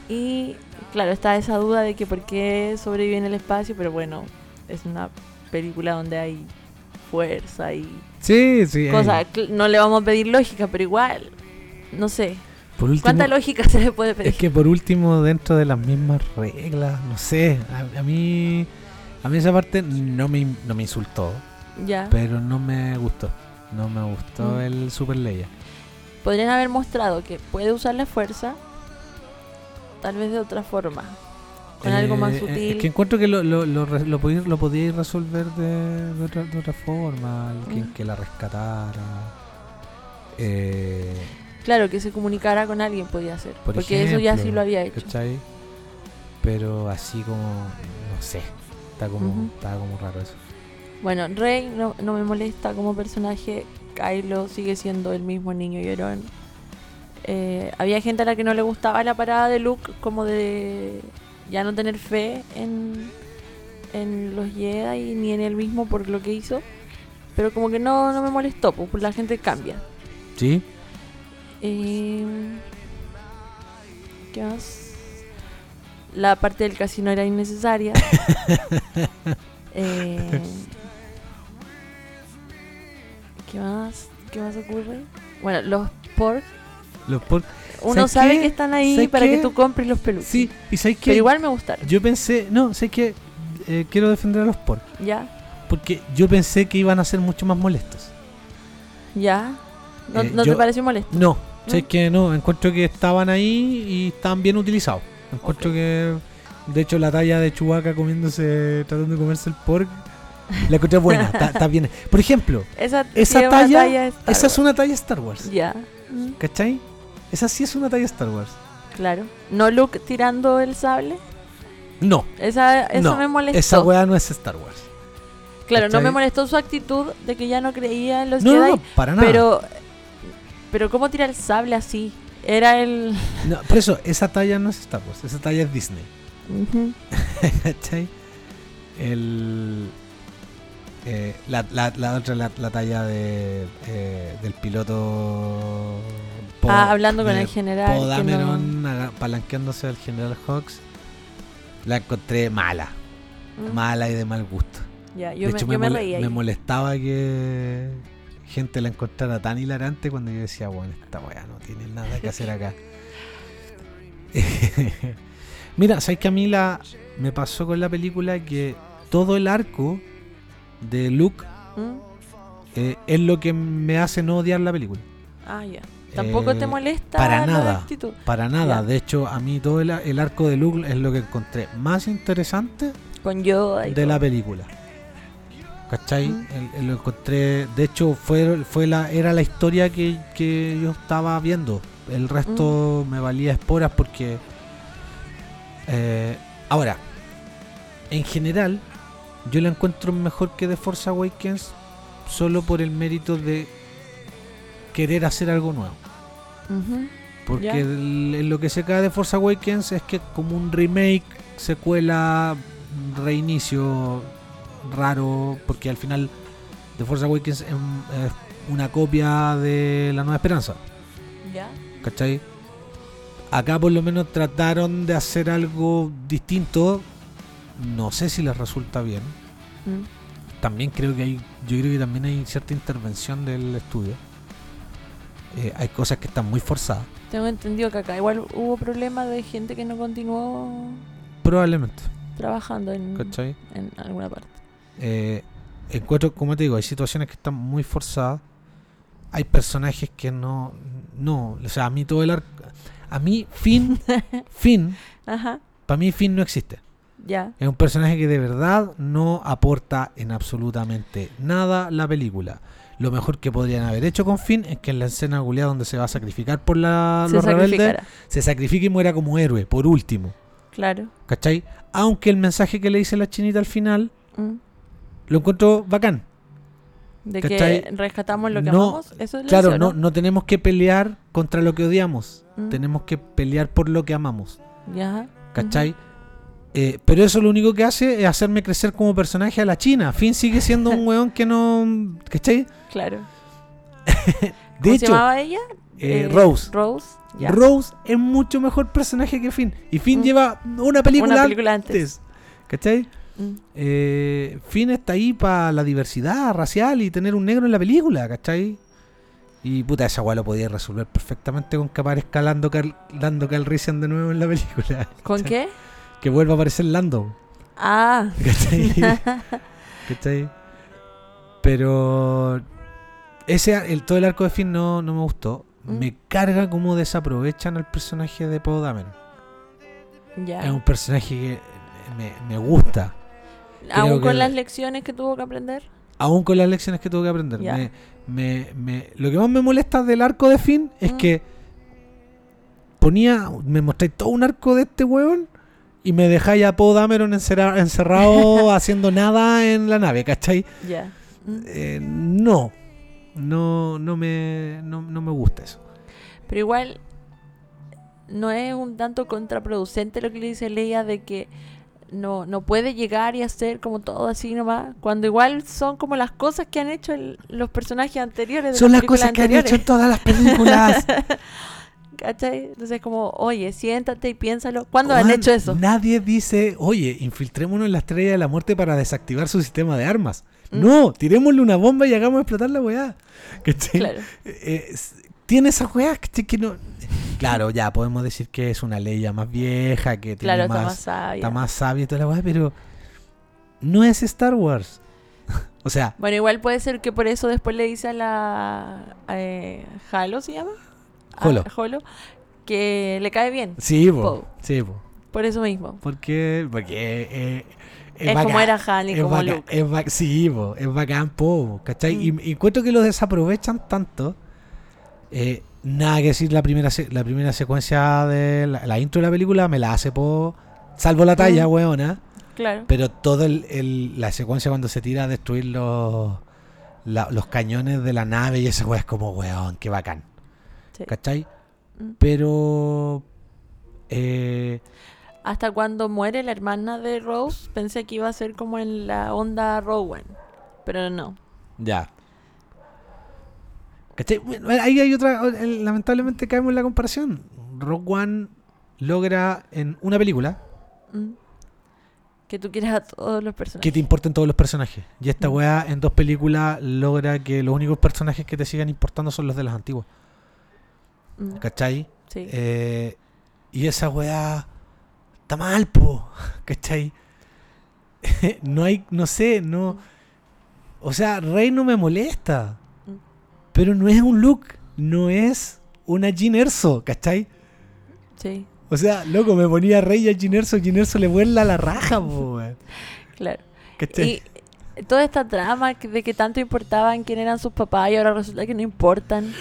Y claro, está esa duda de que por qué sobrevive en el espacio, pero bueno, es una película donde hay fuerza y Sí, sí. cosas. eh, Cl- No le vamos a pedir lógica, pero igual, no sé. Por último, ¿Cuánta lógica [laughs] se le puede pedir? es que por último, dentro de las mismas reglas, no sé. A, a mí. A mí esa parte no me, no me insultó, ya. pero no me gustó. No me gustó Mm. el Super Leia. Podrían haber mostrado que puede usar la fuerza, tal vez de otra forma. Con algo más Eh, sutil. Es que encuentro que lo, lo, lo, lo, podí- lo podíais resolver de, de otra, de otra forma. Alguien Mm. que la rescatara. Eh, Claro, que se comunicara con alguien podía ser. Por porque eso ya sí lo había hecho. ¿cachai? Pero así como. No sé. Está como, Ujú. está como raro eso. Bueno, Rey no, no me molesta como personaje. Kylo sigue siendo el mismo niño llorón. Eh, había gente a la que no le gustaba la parada de Luke, como de ya no tener fe en, en los Jedi ni en él mismo por lo que hizo. Pero como que no, no me molestó, pues la gente cambia. ¿Sí? Eh, ¿Qué más? La parte del casino era innecesaria. [laughs] Eh, ¿Qué más? ¿Qué más ocurre? Bueno, los pork. Los por... Uno ¿Sabes sabe qué? que están ahí ¿Sabes para qué? que tú compres los peluches. Sí, y ¿sabes qué? Pero igual me gustaron. Yo pensé. No, sé que quiero defender a los por. ¿Ya? Porque yo pensé que iban a ser mucho más molestos. ¿Ya? ¿No, Eh, no yo- te pareció molesto? No, sé ¿No? que no. Encuentro que estaban ahí y estaban bien utilizados. Encuentro que. De hecho, la talla de Chewbacca comiéndose. Tratando de comerse el pork. La encontré buena, está, bien. Por ejemplo, Esa, esa talla. esa es Wars. una talla Star Wars. Ya. Mm, ¿Cachai? Esa sí es una talla Star Wars. claro. ¿No Luke tirando el sable? No, Esa, eso no. me molestó. esa weá no es Star Wars. Claro, no me molestó su actitud de que ya no creía en los No, no, Jedi, no, para nada. pero pero cómo tira el sable así? Era el [laughs] No, por eso, esa talla no es Star Wars, esa talla es Disney. [laughs] ¿Cachai? El. Eh, la, la, la otra, la, la talla de, eh, del piloto. Ah, hablando con el general. No- Dameron palanqueándose al general Hawks. La encontré mala, Mm, mala y de mal gusto. Ya, yo, de me, hecho, yo me molestaba que gente la encontrara tan hilarante cuando yo decía, bueno, esta weá no tiene nada que hacer acá. [laughs] Mira, ¿sabes que a mí la, me pasó con la película que todo el arco de Luke ¿Mm? eh, es lo que me hace no odiar la película? Ah, ya. Tampoco Eh, te molesta para nada. actitud. Para nada. Ya. De hecho, a mí todo el, el arco de Luke es lo que encontré más interesante Con Yoda y de la película. ¿Cachai? Mm. El- el- lo encontré. De hecho, fue, fue la, era la historia que, que yo estaba viendo. El resto Mm. me valía esporas porque. eh, ahora, en general, yo la encuentro mejor que The Force Awakens solo por el mérito de querer hacer algo nuevo. Porque el- lo que se cae de Force Awakens es que es como un remake, secuela, reinicio raro, porque al final The Force Awakens es, un- es una copia de La Nueva Esperanza. Ya. ¿Cachai? Acá por lo menos trataron de hacer algo distinto. No sé si les resulta bien. Mm. También creo que hay, yo creo que también hay cierta intervención del estudio. Eh, hay cosas que están muy forzadas. Tengo entendido que acá igual hubo problemas de gente que no continuó Probablemente. trabajando en, ¿Cachai? en alguna parte. Eh, encuentro, como te digo, hay situaciones que están muy forzadas. Hay personajes que no. No. O sea, a mí todo el arco. A mí, Finn. [laughs] Finn. Ajá, Para mí, Finn no existe. Ya. Es un personaje que de verdad no aporta en absolutamente nada la película. Lo mejor que podrían haber hecho con Finn es que en la escena guleada donde se va a sacrificar por la, Se los rebeldes, se sacrifique y muera como héroe, por último. Claro. ¿Cachai? Aunque el mensaje que le dice la chinita al final Mm. lo encuentro bacán. De ¿Cachai? que rescatamos lo que No, amamos. Eso Claro, no, no tenemos que pelear contra lo que odiamos. Mm. Tenemos que pelear por lo que amamos. Ya. ¿Cachai? Eh, pero eso lo único que hace es hacerme crecer como personaje a la China. Finn sigue siendo un [laughs] weón que no. ¿Cachai? Claro. [laughs] De ¿Cómo se llamaba ella? eh, Eh, Rose. Rose. Rose es mucho mejor personaje que Finn. Y Finn Mm. lleva una película, Una película antes. antes. ¿Cachai? Mm. Eh, Finn está ahí para la diversidad racial y tener un negro en la película, ¿cachai? Y puta, esa weá lo podía resolver perfectamente con que aparezca Lando, Cal- Lando Calrissian de nuevo en la película. ¿Con ¿cachai? qué? Que vuelva a aparecer Lando. Ah. ¿Cachai? [laughs] ¿Cachai? Pero ese el, todo el arco de Finn no, no me gustó. Mm. Me carga cómo desaprovechan al personaje de Poe Dameron. ya. Es un personaje que me, me gusta. Aún con que- las lecciones que tuvo que aprender. Aún con las lecciones que tuve que aprender. Me, me- me- lo que más me molesta del arco de Finn es Mm. que ponía, me mostráis todo un arco de este hueón y me dejáis a Poe Dameron encerra- encerrado [laughs] haciendo nada en la nave, ¿cachai? Ya. Mm. Eh, no, no, no me, no, no me gusta eso. Pero igual no es un tanto contraproducente lo que le dice Leia de que no, no puede llegar y hacer como todo así nomás, cuando igual son como las cosas que han hecho el- los personajes anteriores. de Son las cosas que han hecho en todas las películas. [laughs] ¿Cachai? Entonces como, oye, siéntate y piénsalo. ¿Cuándo han Juan, hecho eso? Nadie dice, oye, infiltrémonos en la estrella de la muerte para desactivar su sistema de armas. Mm. No, tirémosle una bomba y hagamos explotar la weá. ¿Cachai? Claro. Eh, es- tiene esas weas que no. Claro, ya podemos decir que es una ley ya más vieja, que tiene Claro, está más, más sabia. está más sabia y toda la weá, pero no es Star Wars. [laughs] o sea, Bueno, igual puede ser que por eso después le dice a la eh, Halo, ¿se llama? A- Holo. Holo, que le cae bien. sí, po, sí, po. Por eso mismo. Porque, porque eh, Es, como bacán. era Han y es como bacán, Luke. es ba- sí, po, es bacán, po, ¿cachai? Mm. Y, y encuentro que lo desaprovechan tanto. Eh, nada que decir, la primera la primera secuencia de la, la intro de la película me la hace po, salvo la talla, Mm. weona. Claro. Pero toda la secuencia cuando se tira a destruir los, la- los cañones de la nave y esa weá es como, weón, qué bacán. Sí. ¿Cachai? Mm. Pero... Eh, Hasta cuando muere la hermana de Rose, pensé que iba a ser como en la onda Rowan. Pero no. Ya. ¿Cachai? Bueno, Ahí hay otra. Lamentablemente caemos en la comparación. Rogue One logra en una película Mm. Que tú quieras a todos los personajes. que te importen todos los personajes. Y esta Mm. weá en dos películas logra que los únicos personajes que te sigan importando son los de las antiguas. Mm, ¿Cachai? Sí. Eh, y esa weá está mal, po. [laughs] ¿Cachai? [laughs] no hay, no sé, no. O sea, Rey no me molesta. Mm. Pero no es un look, no es una Jean Erso, ¿cachai? Sí, O sea, loco, me ponía Rey a Jean Erso, Jean Erso le vuela la raja, po, [laughs] claro. ¿Cachai? Y toda esta trama de que tanto importaban quién eran sus papás y ahora resulta que no importan.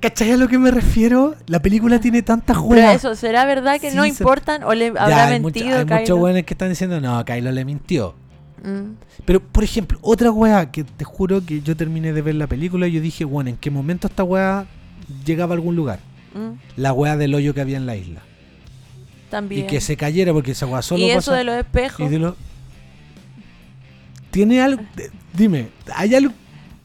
¿Cachai a lo que me refiero? La película tiene tantas Pero weas. eso, ¿será verdad que Sí, no importan o le Ya, habrá hay, mucho- mentido hay muchos weones que están diciendo, no, Kylo le mintió. Mm, Pero, por ejemplo, otra weá que te juro que yo terminé de ver la película y yo dije, bueno, ¿en qué momento esta weá llegaba a algún lugar? mm, La weá del hoyo que había en la isla. también. Y que se cayera porque esa weá solo y eso pasa- de los espejos. y de lo- Tiene algo... de- Dime, ¿hay algo...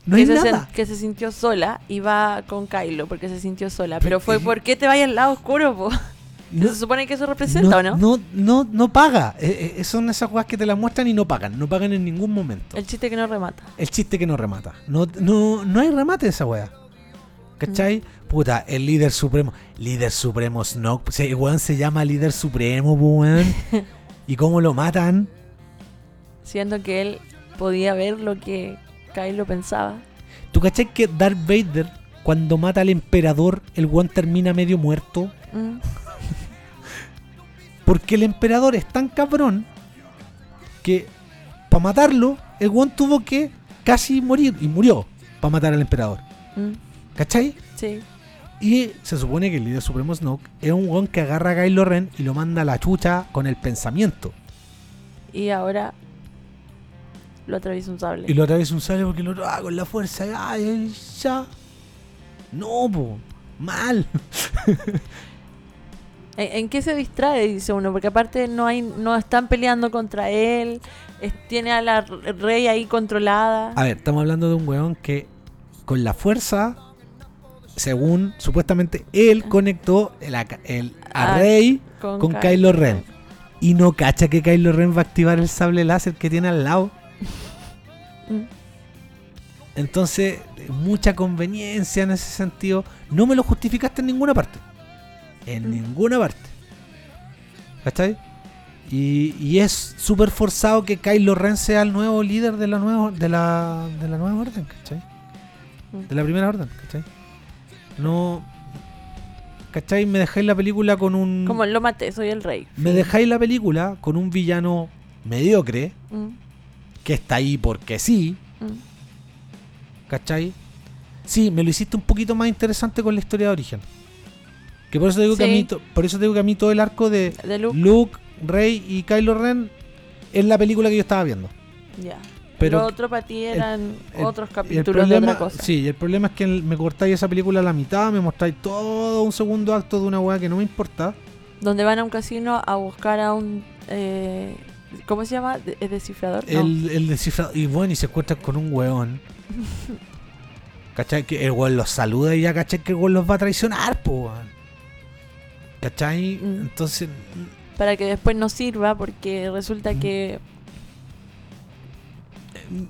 No que, hay se nada. sen- que se sintió sola y va con Kylo porque se sintió sola. Pero- fue, ¿por qué te vayas al lado oscuro, po? No- [laughs] ¿Se supone que eso representa o no? No, no, no paga. Eh, eh, son esas cosas que te las muestran y no pagan. No pagan en ningún momento. El chiste que no remata. El chiste que no remata. No, no, no hay remate de esa wea. ¿Cachai? Mm. Puta, el líder supremo. Líder supremo Snoke. Sí, el weón se llama líder supremo, weón. [laughs] ¿Y cómo lo matan? Siendo que él podía ver lo que Kylo pensaba. ¿Tú cachai que Darth Vader, cuando mata al emperador, el weón termina medio muerto? Mm. [laughs] Porque el emperador es tan cabrón que para matarlo, el weón tuvo que casi morir. Y murió para matar al emperador. Mm. ¿Cachai? Sí. Y se supone que el líder supremo Snoke es un weón que agarra a Kylo Ren y lo manda a la chucha con el pensamiento. Y ahora lo atraviesa un sable. Y lo atraviesa un sable porque lo ah, con la fuerza. Ay, ya. No, po. Mal. [laughs] ¿En, qué se distrae? Dice uno, porque aparte no hay, no están peleando contra él, es- tiene a la rey ahí controlada. A ver, estamos hablando de un weón que con la fuerza, según supuestamente él conectó el, a, el- a Ah, Rey con Kylo Ren. Y no cacha que Kylo Ren va a activar el sable láser que tiene al lado. Mm. Entonces, mucha conveniencia en ese sentido. No me lo justificaste en ninguna parte. En Mm. ninguna parte. ¿Cachai? Y, y es súper forzado que Kylo Ren sea el nuevo líder de la nueva, de la, de la nueva orden, ¿cachai? Mm. De la primera orden, ¿cachai? No. ¿Cachai? Me dejáis la película con un. Como lo maté, soy el rey. Me dejáis la película con un villano mediocre Mm, que está ahí porque sí, mm. ¿cachai? Sí, me lo hiciste un poquito más interesante con la historia de origen. Que por eso te digo que a mí por eso te digo que a mí todo el arco de De Luke, Luke, Rey y Kylo Ren es la película que yo estaba viendo. ya. Pero Lo otro para ti eran el- otros capítulos de otra cosa. sí, el problema es que me cortáis esa película a la mitad, me mostráis todo un segundo acto de una weá que no me importa. Donde van a un casino a buscar a un... eh, ¿Cómo se llama? ¿Es descifrador? No. El, el descifrado. Y bueno, y se encuentran con un weón. [laughs] ¿Cachai? Que el weón los saluda y ya cachai que el weón los va a traicionar, weón. ¿Cachai? Mm. Entonces, Para que después no sirva porque resulta Mm. que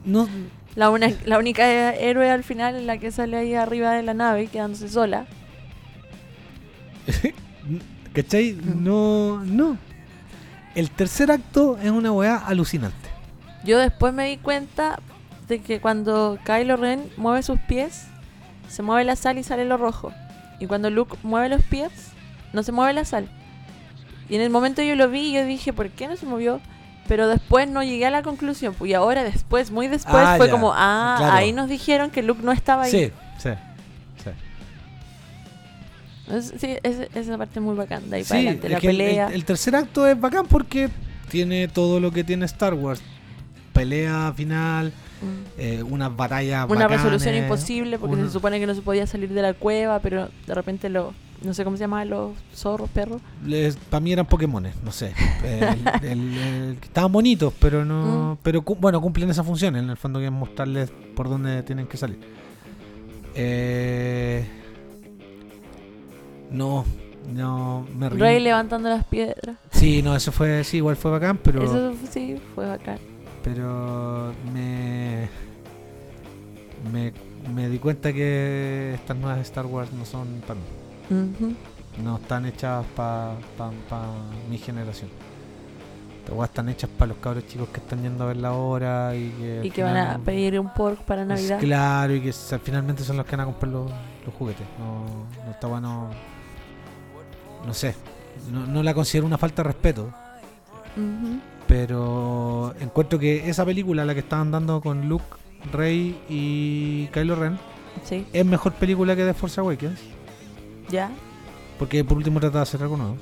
no. la, una, la única héroe al final es la que sale ahí arriba de la nave quedándose sola. [laughs] ¿Cachai? Mm. No, no. El tercer acto es una weá alucinante. Yo después me di cuenta de que cuando Kylo Ren mueve sus pies, se mueve la sal y sale lo rojo. Y cuando Luke mueve los pies, no se mueve la sal. Y en el momento yo lo vi y yo dije, ¿por qué no se movió? Pero después no llegué a la conclusión. Pues, y ahora después, muy después, Ah, fue ya. como, ah, Claro. ahí nos dijeron que Luke no estaba ahí. Sí, sí. Es- sí, es- esa parte es muy bacán. De ahí Sí, para adelante, la pelea. El, el tercer acto es bacán porque tiene todo lo que tiene Star Wars. Pelea final, Mm. eh, unas batallas Una bacanes, resolución imposible porque una- se supone que no se podía salir de la cueva, pero de repente lo, no sé cómo se llamaban los zorros, perros. Para mí eran Pokémones, no sé. El- [laughs] el- el- estaban bonitos, pero no. Mm. Pero bueno, cumplen esa función. En el fondo que es mostrarles por dónde tienen que salir. Eh, no, no, me rí. Rey levantando las piedras. Sí, no, eso fue, sí, igual fue bacán, pero. Eso sí fue bacán. Pero me, me. Me di cuenta que estas nuevas Star Wars no son para mí. No están hechas para mi generación. Estas están hechas para los cabros chicos que están yendo a ver la hora y que. Y que van a pedir un pork para Navidad. Claro, y que finalmente son los que van a comprar los, los juguetes. No, no está bueno. No sé. No, no la considero una falta de respeto. Pero encuentro que esa película, la que estaban dando con Luke, Rey y Kylo Ren, Sí, es mejor película que The Force Awakens. ya. Porque por último trata de hacer algo nuevo.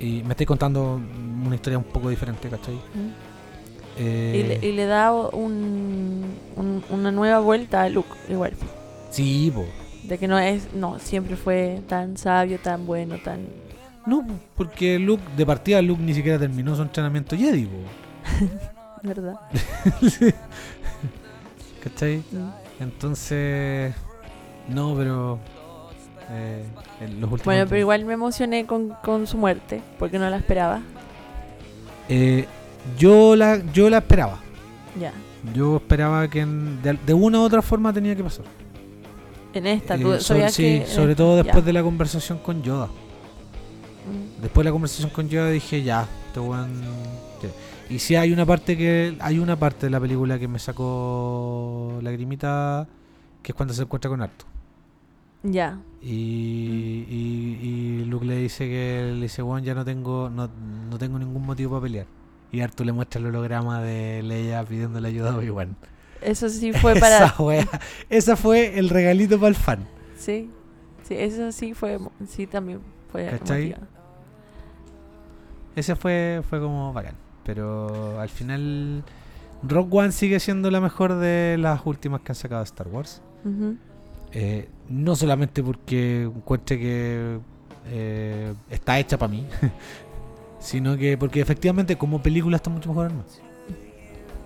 Y me estoy contando una historia un poco diferente, ¿cachai? Mm. Eh, Y, le, y le da un, un- una nueva vuelta a Luke, igual. Sí, po. De que no es, no, siempre fue tan sabio, tan bueno, tan... No, porque Luke, de partida Luke ni siquiera terminó su entrenamiento Jedi. [laughs] ¿Verdad? [laughs] ¿Cachai? Mm. Entonces, no, pero eh, en los últimos Bueno, pero igual me emocioné con, con su muerte, porque no la esperaba. Eh, yo la yo la esperaba. Ya. Yo esperaba que en- de, de una u otra forma tenía que pasar. En esta, Eh, tú sobre, sí, que. en sobre todo ya. después de la conversación con Yoda. Mm. Después de la conversación con Yoda dije ya, este weón. que- Y sí hay una parte que hay una parte de la película que me sacó lagrimita, que es cuando se encuentra con Arto. Ya. Y, y, y Luke le dice que le dice, bueno, ya no tengo, no, no tengo ningún motivo para pelear. Y Artu le muestra el holograma de Leia pidiéndole ayuda a Obi-Wan. Eso sí [laughs] fue para. Esa, wea, esa fue el regalito para el fan. Sí. Sí, eso sí fue. Sí, también fue. ¿Cachai? emotiva. Ese fue, fue como bacán. Pero al final, Rock One sigue siendo la mejor de las últimas que han sacado de Star Wars. Eh, no solamente porque encuentre que eh, está hecha para mí, [laughs] sino que porque efectivamente como película está mucho mejor armada.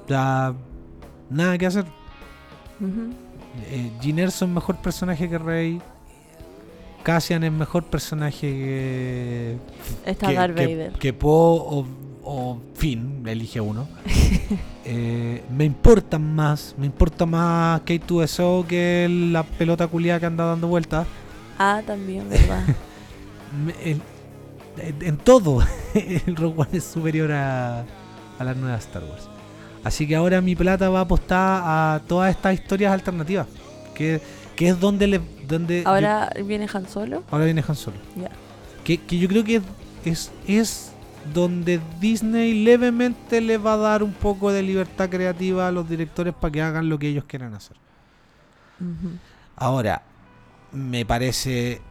Sea, nada que hacer. Ujú. Eh, Jyn Erso es mejor personaje que Rey. Cassian es mejor personaje que, Está que, Darth que- Vader. que Poe o, o Finn, elige uno. [laughs] Eh, me importan más, me importa más K2SO que la pelota culiada que anda dando vueltas. Ah, también, ¿verdad? [laughs] El- en todo, [laughs] el Rogue One es superior a, a las nuevas Star Wars. Así que ahora mi plata va a apostar a todas estas historias alternativas. Que, que es donde le. Donde yo- Ahora viene Han Solo. ahora viene Han Solo. Ya. Que, que yo creo que es, es donde Disney levemente le va a dar un poco de libertad creativa a los directores para que hagan lo que ellos quieran hacer. Ahora, me parece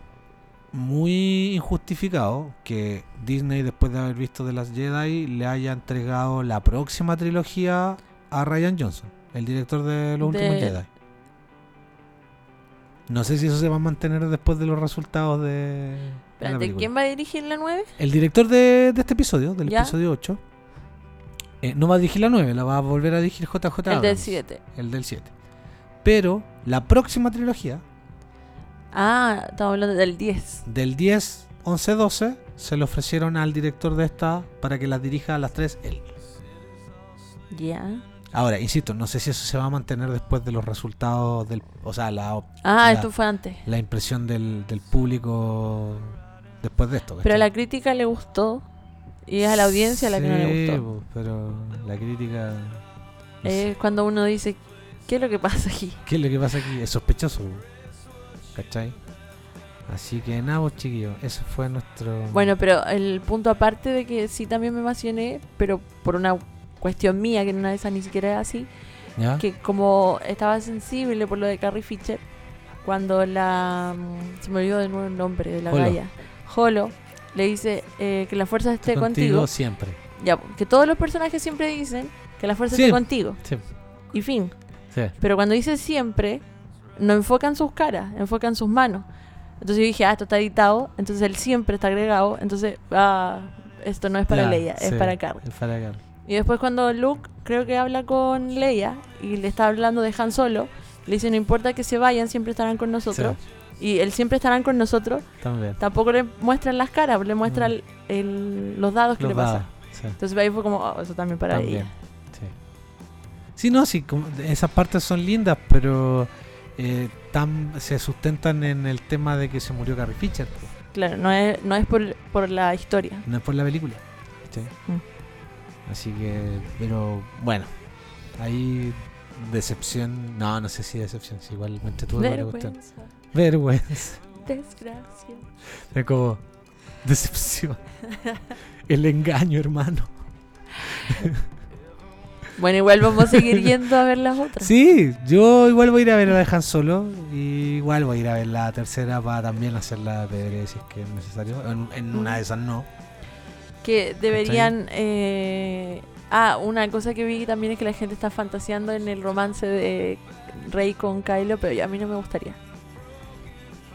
muy injustificado que Disney, después de haber visto The Last Jedi, le haya entregado la próxima trilogía a Ryan Johnson, el director de Los De- Últimos Jedi. No sé si eso se va a mantener después de los resultados de, Espérate. ¿quién va a dirigir la 9? El director de, de este episodio, del ¿Ya? episodio 8, eh, no va a dirigir la 9, la va a volver a dirigir JJ El del Abrams, 7. El del 7. Pero la próxima trilogía, Ah, estamos hablando del 10. del 10, 11, 12, se le ofrecieron al director de esta para que las dirija a las 3 él. Ya. Ahora, insisto, no sé si eso se va a mantener después de los resultados del. O sea, la, Ah, La- esto fue antes. la impresión del, del público después de esto. Pero a la crítica le gustó. Y es a la audiencia a la que no le gustó. pero la crítica. no sé. Es cuando uno dice, ¿qué es lo que pasa aquí? ¿Qué es lo que pasa aquí? Es sospechoso. ¿Cachai? Así que nada, pues, chiquillos. Ese fue nuestro. Bueno, pero el punto aparte de que sí también me emocioné, pero por una cuestión mía, que en una de esas ni siquiera era así, ¿Ya? que como estaba sensible por lo de Carrie Fisher, cuando la... mm, Se me olvidó de nuevo el nombre de la Holo. galla. Holo le dice eh, que la fuerza esté contigo. siempre. Ya, que todos los personajes siempre dicen que la fuerza Sí. esté contigo. Sí, Y fin. sí. Pero cuando dice siempre, no enfocan sus caras, enfocan sus manos. Entonces yo dije, ah, esto está editado, entonces el siempre está agregado, entonces, ah, esto no es para Ya, Leia, es para Carrie. Es para Carrie. Y después cuando Luke creo que habla con Leia y le está hablando de Han Solo, le dice, no importa que se vayan, siempre estarán con nosotros. Y el siempre estarán con nosotros, También. tampoco le muestran las caras, le muestran el- el- los dados que le pasan. sí, Entonces ahí fue como, oh, eso también para también. ella. Sí. Sí, no, sí, como- esas partes son lindas, pero eh, tan- se sustentan en el tema de que se murió Carrie Fisher. Claro, no es, no es por, por la historia. No es por la película. ¿cachai? Mm. Así que, pero bueno, ahí decepción. No, no sé si decepción, si igual me entretuvo. Vergüenza, Vergüenza. desgracia. Es como decepción. [laughs] El engaño, hermano. [laughs] Bueno, igual vamos a seguir yendo a ver las otras. Sí, yo igual voy a ir a ver la de Han Solo. Y igual voy a ir a ver la tercera para también hacer la PDR si es que es necesario. En, en una de esas no. Que deberían... eh, Ah, una cosa que vi también es que la gente está fantaseando en el romance de Rey con Kylo, pero a mí no me gustaría.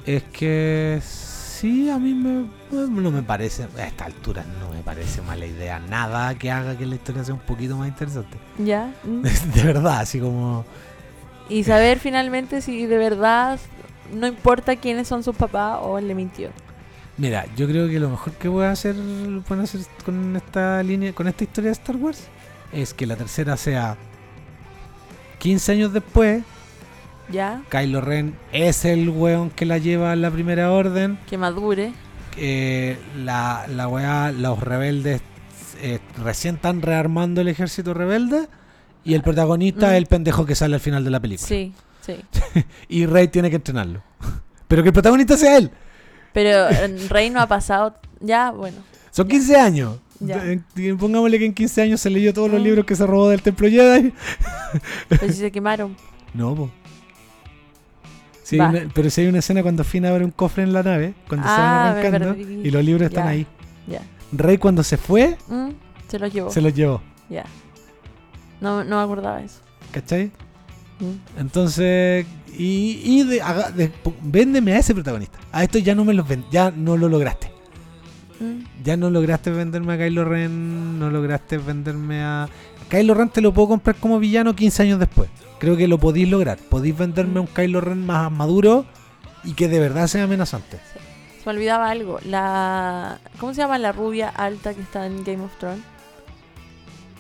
Es que sí, a mí me, no me parece, a esta altura no me parece mala idea. Nada que haga que la historia sea un poquito más interesante. ¿Ya? ¿Mm? [laughs] De verdad, así como... Y saber finalmente si de verdad no importa quiénes son sus papás o él le mintió. Mira, yo creo que lo mejor que voy a hacer, pueden hacer con esta línea, con esta historia de Star Wars, es que la tercera sea 15 años después. ¿Ya? Kylo Ren es el weón que la lleva a la primera orden. Que madure. Eh, la, la weá, los rebeldes eh, recién están rearmando el ejército rebelde. Y el protagonista Mm. es el pendejo que sale al final de la película. Sí, sí. [laughs] Y Rey tiene que entrenarlo. [laughs] Pero que el protagonista sea él. Pero el rey no ha pasado. Ya, bueno. Son 15 años. Ya. De- Pongámosle que en 15 años se leyó todos los Mm. libros que se robó del Templo Jedi. Pero si se quemaron. [laughs] No, po. Sí, una- pero si hay una escena cuando Finn abre un cofre en la nave, cuando se Ah, van arrancando, verdad. y los libros están Ya. ahí. Ya. Rey cuando se fue, Mm, se los llevó. se los llevó. Ya. No, no me acordaba eso. ¿Cachai? Mm. Entonces, y, y de- haga- de- po- véndeme a ese protagonista. A esto ya no me lo ven, ya no lo lograste. Mm. Ya no lograste venderme a Kylo Ren, no lograste venderme a... Kylo Ren te lo puedo comprar como villano 15 años después. Creo que lo podéis lograr. Podéis venderme un Kylo Ren más maduro y que de verdad sea amenazante. Se me olvidaba algo. La. ¿Cómo se llama la rubia alta que está en Game of Thrones?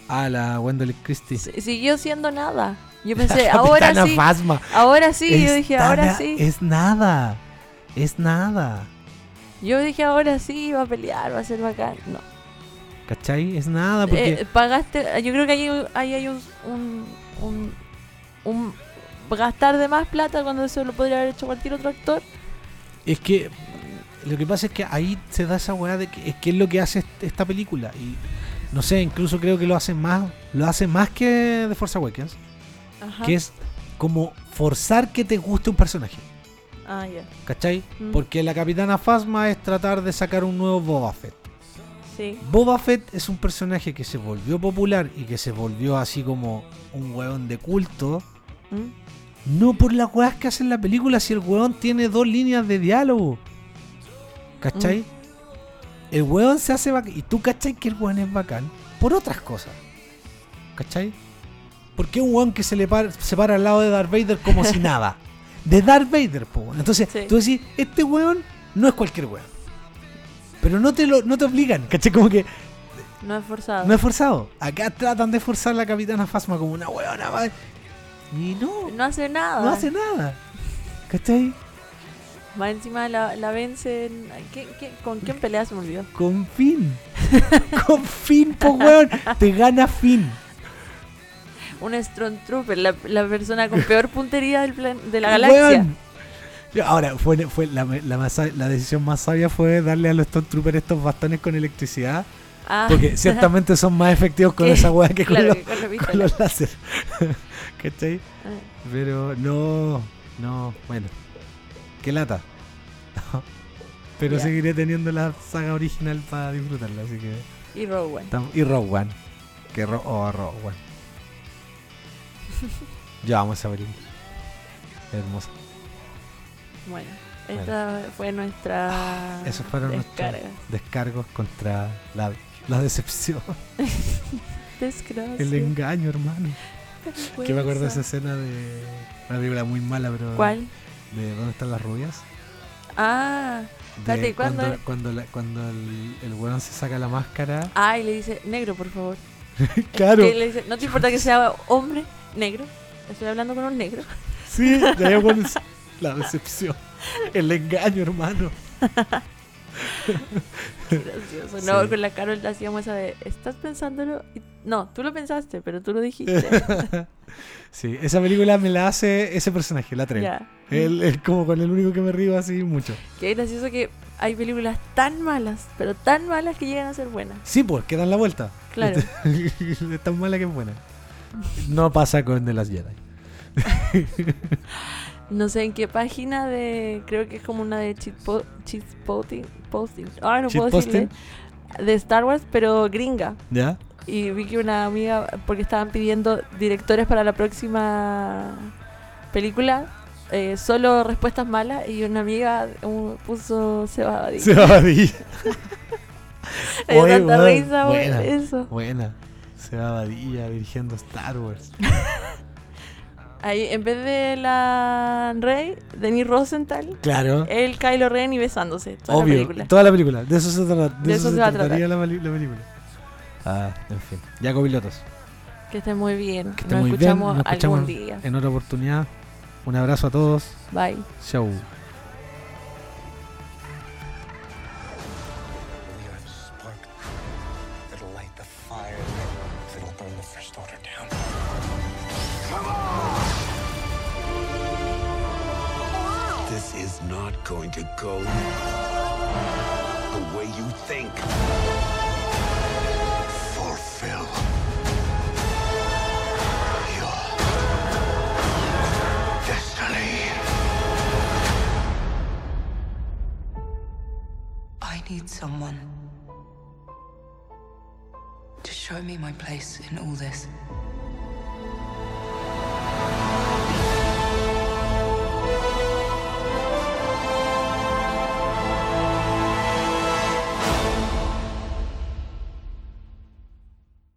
Ah, la Wendell Christie. S- Siguió siendo nada. Yo [laughs] pensé, ahora sí. Ahora sí. Yo dije, ahora sí. Es nada. Es nada. Yo dije, ahora sí, va a pelear, va a ser bacán. No. ¿Cachai? Es nada porque... Eh, pagaste. Yo creo que ahí, ahí hay un, un, un, un gastar de más plata cuando eso lo podría haber hecho cualquier otro actor. Es que lo que pasa es que ahí se da esa weá de que es que es lo que hace est- esta película. Y no sé, incluso creo que lo hace más, lo hace más que The Force Awakens, Ajá. que es como forzar que te guste un personaje. Ah, ya. ¿Cachai? Mm. Porque la Capitana Phasma es tratar de sacar un nuevo Boba Fett. Sí. Boba Fett es un personaje que se volvió popular y que se volvió así como un weón de culto. Mm. No por las weas que hace en la película, si el weón tiene dos líneas de diálogo. ¿Cachai? Mm. El weón se hace bacán. Y tú cachai que el weón es bacán por otras cosas. ¿Cachai? Porque un weón que se le para, se para al lado de Darth Vader como si [laughs] nada. De Darth Vader, po. Entonces, Sí. tú decís, este weón no es cualquier weón. Pero no te lo, no te obligan, ¿cachai? Como que No es forzado. no es forzado. Acá tratan de forzar a la Capitana Phasma como una weona. madre. Y no, No hace nada. no hace nada. ¿Cachai? Más encima la, la vencen. ¿Qué- qué- con quién pelea? Se me olvidó. Con fin. [laughs] Con fin, po weón. Te gana fin. Un Stormtrooper, la, la persona con peor puntería del plan- de la galaxia. Weón. Ya, [laughs] Ahora, fue, fue la, la más sab- la decisión más sabia fue darle a los Stormtroopers estos bastones con electricidad. Ah, Porque ciertamente son más efectivos con [laughs] ¿Qué? esa weá que con, claro, los, que con [laughs] los láser. ¿Cachai? Ah, Pero no, no, bueno. Qué lata. Pero Ya. seguiré teniendo la saga original para disfrutarla, así que... Y Rogue One. Y Rogue One. Que ro oh, Rogue One. Yo amo esa película. Hermosa. Bueno, esta fue nuestra Esos fueron nuestros descarga. descargos contra la, la decepción, [laughs] Desgracia. el engaño, hermano. Que me acuerdo de esa escena de una película muy mala, pero... ¿Cuál? De ¿Dónde están las rubias? Ah, De Espérate, ¿cuándo cuando, cuando, la- cuando el, el weón se saca la máscara. ah, y le dice, negro, por favor. [laughs] claro, Que le dice, no te importa que sea hombre, negro. Estoy hablando con un negro. sí, de ahí [laughs] bueno, es la decepción. El engaño, hermano. Qué gracioso. No, Sí. con la Carol hacíamos esa de, ¿estás pensándolo? No, tú lo pensaste, pero tú lo dijiste. [laughs] sí, esa película me la hace ese personaje, la Trell. Él es como con el único que me río así mucho. Qué gracioso que hay películas tan malas, pero tan malas que llegan a ser buenas. Sí, pues, que dan la vuelta. Claro. [laughs] es tan mala que es buena. No pasa con The Last Jedi. [laughs] No sé en qué página de. Creo que es como una de cheat, po- cheat posting. posting. Ah, no puedo decirle. De Star Wars, pero gringa. ¿Ya? Y vi que una amiga, porque estaban pidiendo directores para la próxima película, eh, solo respuestas malas. Y una amiga puso Seba Badilla. Se va a ir. [laughs] Me Oye, tanta weón, risa buena. eso. Buena. Badilla dirigiendo Star Wars. [laughs] Ahí, en vez de la Rey, Denis Rosenthal, Claro. el Kylo Ren y besándose. Toda la Obvio. película. Toda la película. De eso se, trata, de De eso eso se se va a trataría la, la película. Ah, en fin. Ya copilotos. Que esté muy bien. Que esté Nos muy bien. escuchamos Nos escuchamos algún día. en otra oportunidad. Un abrazo a todos. Bye. Chau. To go the way you think. Fulfill your destiny. I need someone to show me my place in all this.